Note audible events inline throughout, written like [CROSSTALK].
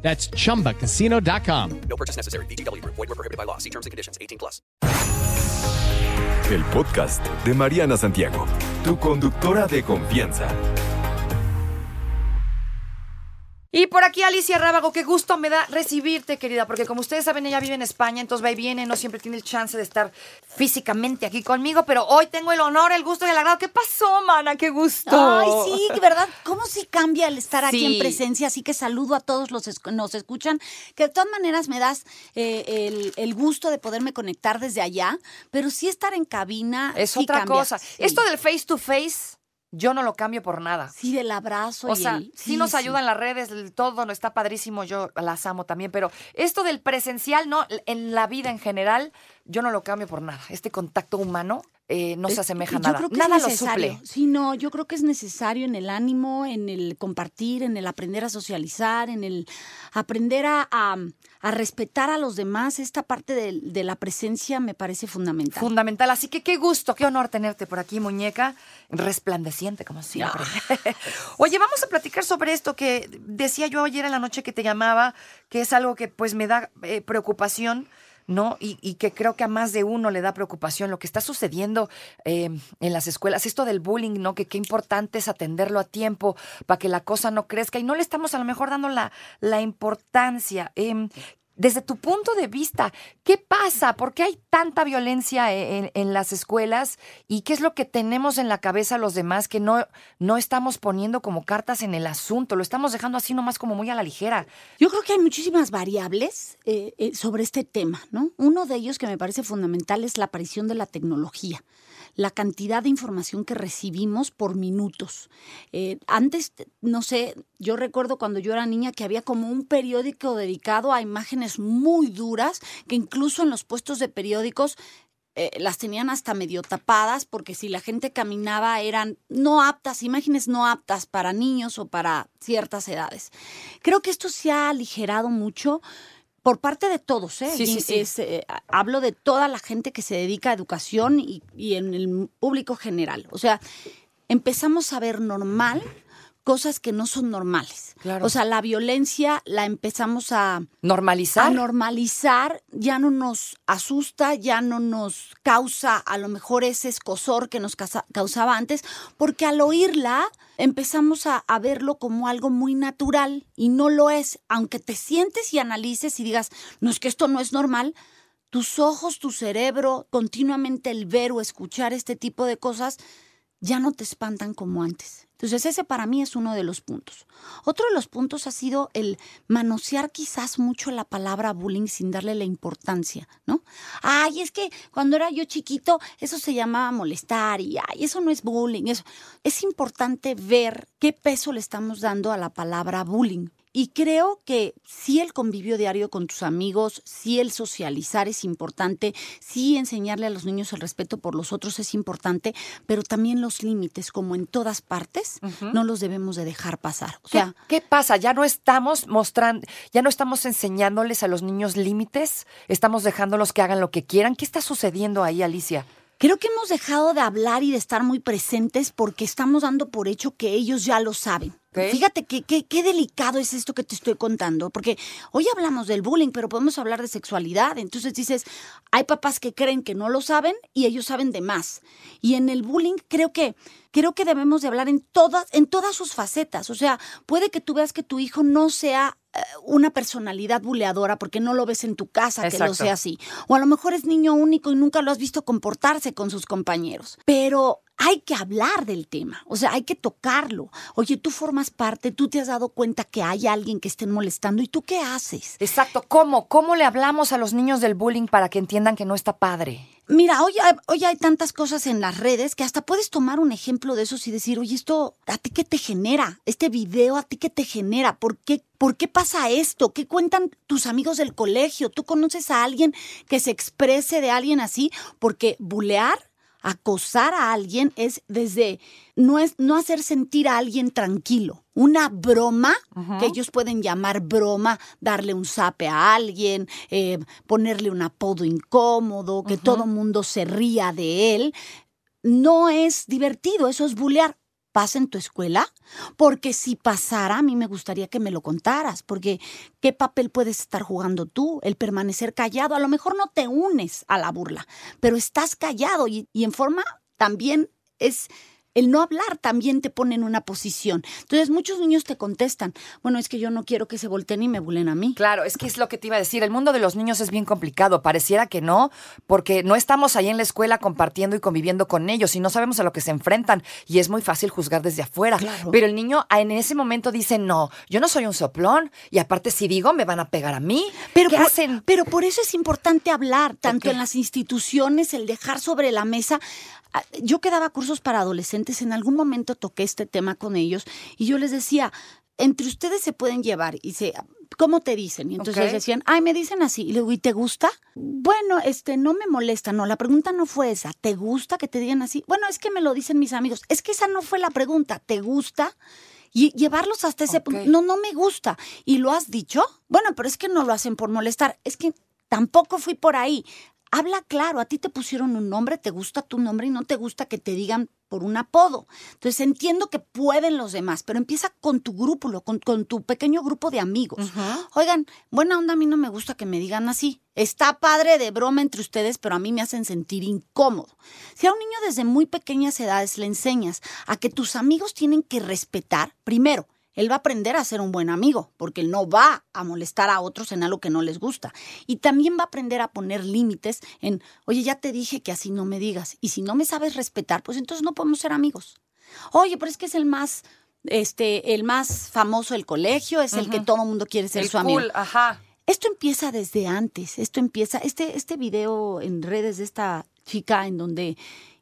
That's chumbacasino.com. No purchase necessary. BGW. Void were prohibited by law. See terms and conditions. 18 plus. El podcast de Mariana Santiago, tu conductora de confianza. Y por aquí Alicia Rábago, qué gusto me da recibirte, querida, porque como ustedes saben, ella vive en España, entonces va y viene, no siempre tiene el chance de estar físicamente aquí conmigo, pero hoy tengo el honor, el gusto y el agrado. ¿Qué pasó, mana? ¡Qué gusto! Ay, sí, de verdad, ¿cómo si cambia el estar aquí Sí. en presencia? Así que saludo a todos los que nos escuchan, que de todas maneras me das eh, el, el gusto de poderme conectar desde allá, pero sí estar en cabina. Es sí otra cambia. cosa. Sí. Esto del face to face, yo no lo cambio por nada. Sí, del abrazo. O y sea, el- sí, nos ayudan las redes, el todo no está padrísimo, yo las amo también, pero esto del presencial, no, en la vida en general, yo no lo cambio por nada. Este contacto humano eh, no se asemeja a yo nada. creo que nada es lo suple. Sí, no, yo creo que es necesario en el ánimo, en el compartir, en el aprender a socializar, en el aprender a, a- a respetar a los demás. Esta parte de, de la presencia me parece fundamental. Fundamental. Así que qué gusto, qué honor tenerte por aquí, muñeca, resplandeciente como siempre. [LAUGHS] Oye, vamos a platicar sobre esto que decía yo ayer en la noche que te llamaba, que es algo que pues me da eh, preocupación. ¿No? Y, y que creo que a más de uno le da preocupación lo que está sucediendo eh, en las escuelas, esto del bullying, ¿no? Que qué importante es atenderlo a tiempo para que la cosa no crezca y no le estamos a lo mejor dando la, la importancia. Em, desde tu punto de vista, ¿qué pasa? ¿Por qué hay tanta violencia e, en, las escuelas? ¿Y qué es lo que tenemos en la cabeza los demás que no, no estamos poniendo como cartas en el asunto? Lo estamos dejando así nomás como muy a la ligera. Yo creo que hay muchísimas variables eh, eh, sobre este tema, ¿no? Uno de ellos que me parece fundamental es la aparición de la tecnología, la cantidad de información que recibimos por minutos. Eh, antes, no sé, yo recuerdo cuando yo era niña que había como un periódico dedicado a imágenes muy duras, que incluso en los puestos de periódicos eh, las tenían hasta medio tapadas porque si la gente caminaba eran no aptas, imágenes no aptas para niños o para ciertas edades. Creo que esto se ha aligerado mucho por parte de todos, ¿eh? Sí, sí, Y sí. es, eh, hablo de toda la gente que se dedica a educación y, y en el público general. O sea, empezamos a ver normal cosas que no son normales. Claro. O sea, la violencia la empezamos a, Normalizar. a normalizar, ya no nos asusta, ya no nos causa a lo mejor ese escosor que nos causa- causaba antes, porque al oírla empezamos a, a verlo como algo muy natural y no lo es, aunque te sientes y analices y digas, no es que esto no es normal. Tus ojos, tu cerebro, continuamente el ver o escuchar este tipo de cosas, ya no te espantan como antes. Entonces ese para mí es uno de los puntos. Otro de los puntos ha sido el manosear quizás mucho la palabra bullying sin darle la importancia, ¿no? Ay, es que cuando era yo chiquito eso se llamaba molestar y ay, eso no es bullying. Eso. Es importante ver qué peso le estamos dando a la palabra bullying. Y creo que sí el convivio diario con tus amigos, sí el socializar es importante, sí enseñarle a los niños el respeto por los otros es importante, pero también los límites, como en todas partes, no los debemos de dejar pasar. O ¿Qué, sea, qué pasa? ¿Ya no estamos mostrando, ya no estamos enseñándoles a los niños límites? ¿Estamos dejándolos que hagan lo que quieran? ¿Qué está sucediendo ahí, Alicia? creo que hemos dejado de hablar y de estar muy presentes porque estamos dando por hecho que ellos ya lo saben. Fíjate que, que- qué delicado es esto que te estoy contando, porque hoy hablamos del bullying, pero podemos hablar de sexualidad. Entonces dices, hay papás que creen que no lo saben y ellos saben de más. Y en el bullying creo que creo que debemos de hablar en todas en todas sus facetas. O sea, puede que tú veas que tu hijo no sea eh, una personalidad buleadora porque no lo ves en tu casa que lo sea así. O a lo mejor es niño único y nunca lo has visto comportarse con sus compañeros. Pero hay que hablar del tema, o sea, hay que tocarlo. Oye, tú formas parte, tú te has dado cuenta que hay alguien que estén molestando y tú qué haces. Exacto, ¿cómo? ¿Cómo le hablamos a los niños del bullying para que entiendan que no está padre? Mira, hoy, hay- hoy hay tantas cosas en las redes que hasta puedes tomar un ejemplo de esos y decir, oye, esto, ¿a ti qué te genera? Este video, ¿a ti qué te genera? ¿Por qué, ¿Por qué pasa esto? ¿Qué cuentan tus amigos del colegio? ¿Tú conoces a alguien que se exprese de alguien así? Porque bulear, acosar a alguien es desde no es no hacer sentir a alguien tranquilo. Una broma, que ellos pueden llamar broma, darle un zape a alguien, eh, ponerle un apodo incómodo, que todo mundo se ría de él, no es divertido, eso es bulear. ¿Pasa en tu escuela? Porque si pasara, a mí me gustaría que me lo contaras, porque ¿qué papel puedes estar jugando tú? El permanecer callado. A lo mejor no te unes a la burla, pero estás callado y, y en forma también es el no hablar también te pone en una posición. Entonces muchos niños te contestan, bueno, es que yo no quiero que se volteen y me bulen a mí. Claro, es que es lo que te iba a decir. El mundo de los niños es bien complicado. Pareciera que no, porque no estamos ahí en la escuela compartiendo y conviviendo con ellos y no sabemos a lo que se enfrentan. Y es muy fácil juzgar desde afuera. Claro. Pero el niño en ese momento dice, no, yo no soy un soplón. Y aparte, si digo, me van a pegar a mí. Pero ¿Qué por, hacen? pero por eso es importante hablar, tanto en las instituciones, el dejar sobre la mesa. Ah, Yo que daba cursos para adolescentes, en algún momento toqué este tema con ellos y yo les decía, entre ustedes se pueden llevar y se... ¿Cómo te dicen? Y entonces Ok. decían, ay, me dicen así. Y le digo, ¿y te gusta? Bueno, este, no me molesta. No, la pregunta no fue esa. ¿Te gusta que te digan así? Bueno, es que me lo dicen mis amigos. Es que esa no fue la pregunta. ¿Te gusta? Y llevarlos hasta ese punto. No, no me gusta. ¿Y lo has dicho? Bueno, pero es que no lo hacen por molestar. Es que tampoco fui por ahí. Habla claro, a ti te pusieron un nombre, te gusta tu nombre y no te gusta que te digan por un apodo. Entonces entiendo que pueden los demás, pero empieza con tu grupo, con, con tu pequeño grupo de amigos. Oigan, buena onda, a mí no me gusta que me digan así. Está padre de broma entre ustedes, pero a mí me hacen sentir incómodo. Si a un niño desde muy pequeñas edades le enseñas a que tus amigos tienen que respetar, primero, él va a aprender a ser un buen amigo, porque él no va a molestar a otros en algo que no les gusta. Y también va a aprender a poner límites en, oye, ya te dije que así no me digas. Y si no me sabes respetar, pues entonces no podemos ser amigos. Oye, pero es que es el más, este, el más famoso del colegio, es el que todo mundo quiere ser El su amigo. cool, ajá. Esto empieza desde antes, esto empieza, este, este video en redes de esta chica en donde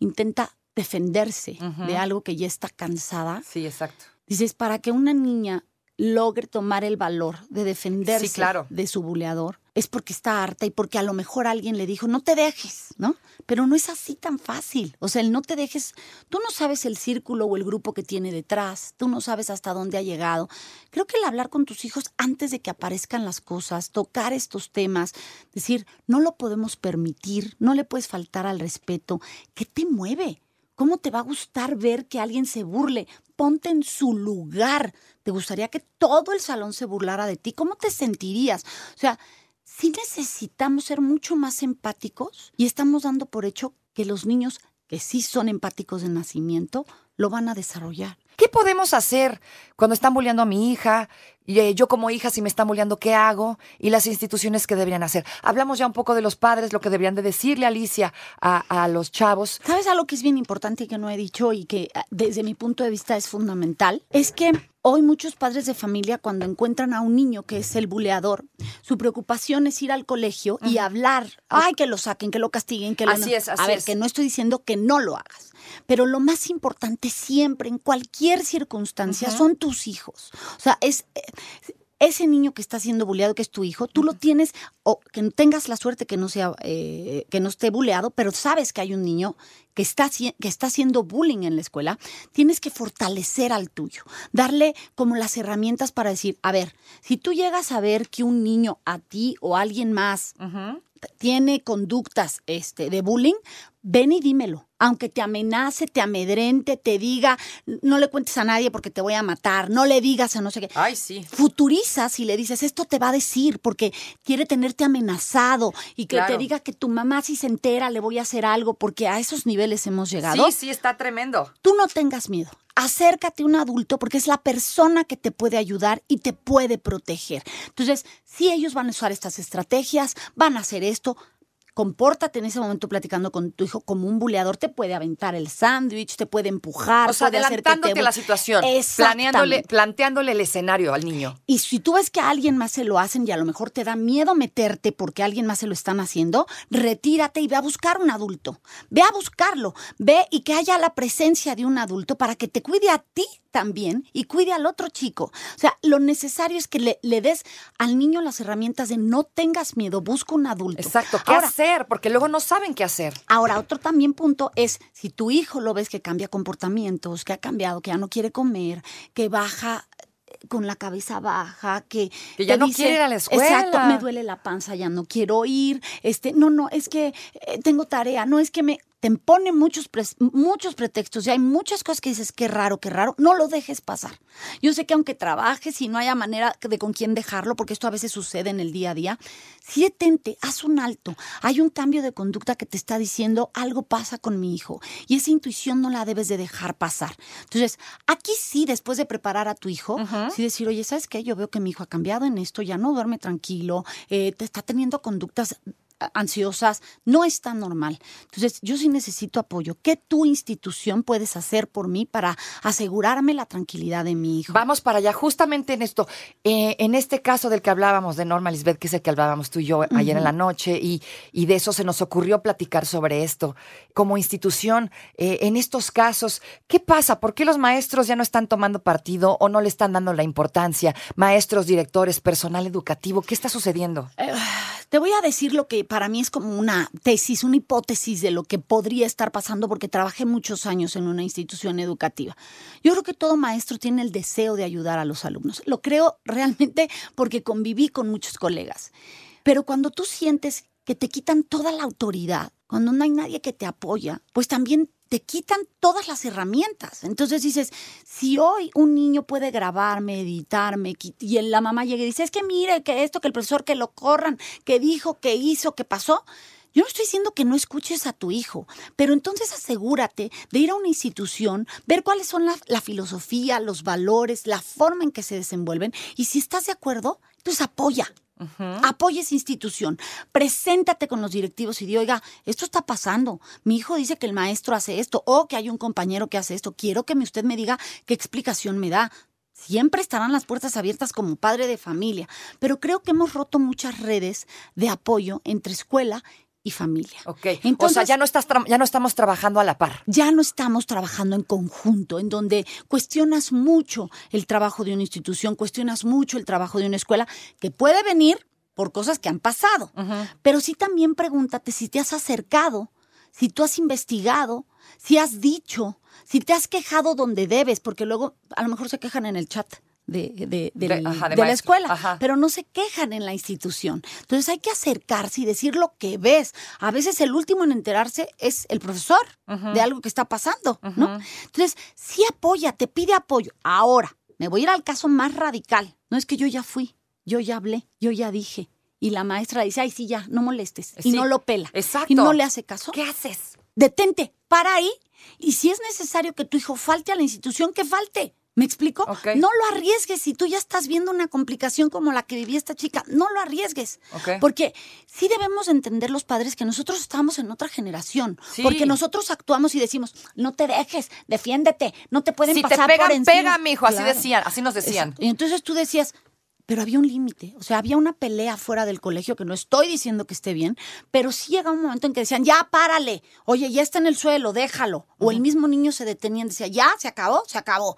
intenta defenderse de algo que ya está cansada. Sí, exacto. Dices, para que una niña logre tomar el valor de defenderse Sí, claro. de su buleador, es porque está harta y porque a lo mejor alguien le dijo, no te dejes, ¿no? Pero no es así tan fácil. O sea, el no te dejes, tú no sabes el círculo o el grupo que tiene detrás, tú no sabes hasta dónde ha llegado. Creo que el hablar con tus hijos antes de que aparezcan las cosas, tocar estos temas, decir, no lo podemos permitir, no le puedes faltar al respeto, ¿qué te mueve? ¿Cómo te va a gustar ver que alguien se burle? Ponte en su lugar. ¿Te gustaría que todo el salón se burlara de ti? ¿Cómo te sentirías? O sea, sí necesitamos ser mucho más empáticos y estamos dando por hecho que los niños que sí son empáticos de nacimiento lo van a desarrollar. ¿Qué podemos hacer cuando están bulleando a mi hija? Y eh, yo como hija, si me están bulleando, ¿qué hago? Y las instituciones que deberían hacer. Hablamos ya un poco de los padres, lo que deberían de decirle Alicia a, a los chavos. ¿Sabes algo que es bien importante y que no he dicho y que ah, desde mi punto de vista es fundamental? Es que hoy muchos padres de familia cuando encuentran a un niño que es el buleador, su preocupación es ir al colegio y hablar, ay, que lo saquen, que lo castiguen, que lo Así no". es, así A ver, es. que no estoy diciendo que no lo hagas, pero lo más importante siempre en cualquier circunstancia son tus hijos. O sea, es eh, ese niño que está siendo buleado, que es tu hijo, tú lo tienes, o que tengas la suerte que no sea, eh, que no esté buleado, pero sabes que hay un niño que está, que está haciendo bullying en la escuela, tienes que fortalecer al tuyo, darle como las herramientas para decir, a ver, si tú llegas a ver que un niño a ti o a alguien más tiene conductas este, de bullying, ven y dímelo. Aunque te amenace, te amedrente, te diga, no le cuentes a nadie porque te voy a matar, no le digas a no sé qué. Ay, sí. Futurizas y le dices, esto te va a decir porque quiere tenerte amenazado y que Claro. te diga que tu mamá si se entera le voy a hacer algo porque a esos niveles hemos llegado. Sí, sí, está tremendo. Tú no tengas miedo. Acércate a un adulto porque es la persona que te puede ayudar y te puede proteger. Entonces, si ellos van a usar estas estrategias, van a hacer esto, compórtate en ese momento platicando con tu hijo como un buleador. Te puede aventar el sándwich, te puede empujar. O sea, puede te adelantándote la situación, planeándole, planteándole el escenario al niño. Y si tú ves que a alguien más se lo hacen y a lo mejor te da miedo meterte porque a alguien más se lo están haciendo, retírate y ve a buscar un adulto. Ve a buscarlo. Ve y que haya la presencia de un adulto para que te cuide a ti también y cuide al otro chico. O sea, lo necesario es que le, le des al niño las herramientas de no tengas miedo, busca un adulto. Exacto, ¿qué Ahora, hacer? Porque luego no saben qué hacer. Ahora, otro también punto es, si tu hijo lo ves que cambia comportamientos, que ha cambiado, que ya no quiere comer, que baja eh, con la cabeza baja, que, Que ya no quiere ir a la escuela. Exacto, me duele la panza, ya no quiero ir. Este, no, no, es que eh, tengo tarea, no es que me te pone muchos pres- muchos pretextos y hay muchas cosas que dices qué raro, qué raro, no lo dejes pasar. Yo sé que aunque trabajes y no haya manera de con quién dejarlo, porque esto a veces sucede en el día a día, sí detente, haz un alto. Hay un cambio de conducta que te está diciendo algo pasa con mi hijo y esa intuición no la debes de dejar pasar. Entonces, aquí sí, después de preparar a tu hijo, sí decir, oye, ¿sabes qué? Yo veo que mi hijo ha cambiado en esto, ya no duerme tranquilo, eh, te está teniendo conductas ansiosas, no está normal. Entonces, yo sí necesito apoyo. ¿Qué tu institución puedes hacer por mí para asegurarme la tranquilidad de mi hijo? Vamos para allá, justamente en esto, eh, en este caso del que hablábamos de Norma Lisbeth, que es el que hablábamos tú y yo ayer en la noche, y, y de eso se nos ocurrió platicar sobre esto. Como institución, eh, en estos casos, ¿qué pasa? ¿Por qué los maestros ya no están tomando partido o no le están dando la importancia? Maestros, directores, personal educativo, ¿qué está sucediendo? Te voy a decir lo que para mí es como una tesis, una hipótesis de lo que podría estar pasando porque trabajé muchos años en una institución educativa. Yo creo que todo maestro tiene el deseo de ayudar a los alumnos. Lo creo realmente porque conviví con muchos colegas. Pero cuando tú sientes que te quitan toda la autoridad, cuando no hay nadie que te apoya, pues también te quitan todas las herramientas. Entonces dices, si hoy un niño puede grabarme, editarme, y la mamá llega y dice, es que mire, que esto, que el profesor, que lo corran, que dijo, que hizo, que pasó. Yo no estoy diciendo que no escuches a tu hijo, pero entonces asegúrate de ir a una institución, ver cuáles son la, la filosofía, los valores, la forma en que se desenvuelven, y si estás de acuerdo, entonces apoya. Apoya esa institución. Preséntate con los directivos y di, oiga, esto está pasando. Mi hijo dice que el maestro hace esto o que hay un compañero que hace esto. Quiero que usted me diga qué explicación me da. Siempre estarán las puertas abiertas como padre de familia, pero creo que hemos roto muchas redes de apoyo entre escuela y familia. Ok, o sea, Entonces- ya no, estás ya no estamos trabajando a la par. ya no estamos trabajando en conjunto, en donde cuestionas mucho el trabajo de una institución, cuestionas mucho el trabajo de una escuela, que puede venir por cosas que han pasado. Pero sí también pregúntate si te has acercado, si tú has investigado, si has dicho, si te has quejado donde debes, porque luego a lo mejor se quejan en el chat. De, de- De- ajá, la escuela, Ajá. pero no se quejan en la institución. Entonces hay que acercarse y decir lo que ves. A veces el último en enterarse es el profesor de algo que está pasando, ¿no? Entonces, sí apoya, te pide apoyo. Ahora, me voy a ir al caso más radical. No es que yo ya fui, yo ya hablé, yo ya dije. Y la maestra dice, ay, sí, ya, no molestes. Y Sí, no lo pela. exacto. Y no le hace caso. ¿Qué haces? Detente, para ahí. Y si es necesario que tu hijo falte a la institución, que falte. ¿Me explico? No lo arriesgues si tú ya estás viendo una complicación como la que vivía esta chica. No lo arriesgues. Porque sí debemos entender los padres que nosotros estamos en otra generación. Sí. Porque nosotros actuamos y decimos, no te dejes, defiéndete, no te pueden Si te pasar por pegan, encima. pega, mijo, así Claro. decían, así nos decían. Y entonces tú decías, pero había un límite, o sea, había una pelea fuera del colegio, que no estoy diciendo que esté bien, pero sí llega un momento en que decían, ya párale, oye, ya está en el suelo, déjalo. O el mismo niño se detenía y decía, ya, se acabó, se acabó.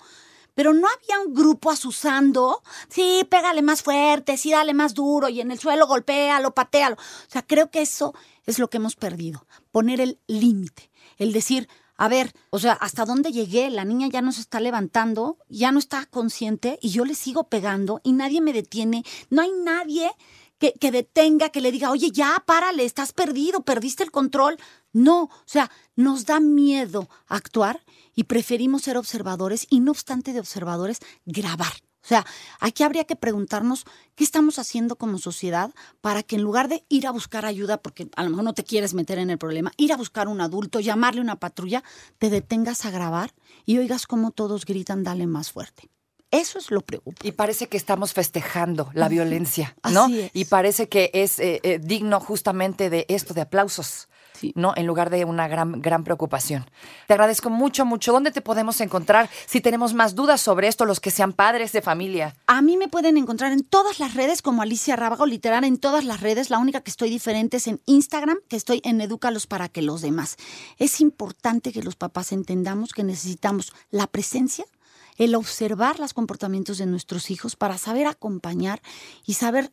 Pero no había un grupo asusando, sí, pégale más fuerte, sí, dale más duro, y en el suelo golpéalo, patealo. O sea, creo que eso es lo que hemos perdido, poner el límite, el decir, a ver, o sea, ¿hasta dónde llegué? La niña ya no se está levantando, ya no está consciente y yo le sigo pegando y nadie me detiene. No hay nadie que, que detenga, que le diga, oye, ya, párale, estás perdido, perdiste el control. No, o sea, nos da miedo actuar y preferimos ser observadores y no obstante de observadores, grabar. O sea, aquí habría que preguntarnos qué estamos haciendo como sociedad para que en lugar de ir a buscar ayuda, porque a lo mejor no te quieres meter en el problema, ir a buscar un adulto, llamarle una patrulla, te detengas a grabar y oigas cómo todos gritan, dale más fuerte. Eso es lo preocupante. Y parece que estamos festejando la violencia, ¿no? Así es. Y parece que es eh, eh, digno justamente de esto, de aplausos. ¿No? En lugar de una gran, gran preocupación. Te agradezco mucho, mucho. ¿Dónde te podemos encontrar si tenemos más dudas sobre esto, los que sean padres de familia? A mí me pueden encontrar en todas las redes como Alicia Rábago, literal en todas las redes. La única que estoy diferente es en Instagram, que estoy en Edúcalos para que los demás. Es importante que los papás entendamos que necesitamos la presencia, el observar los comportamientos de nuestros hijos para saber acompañar y saber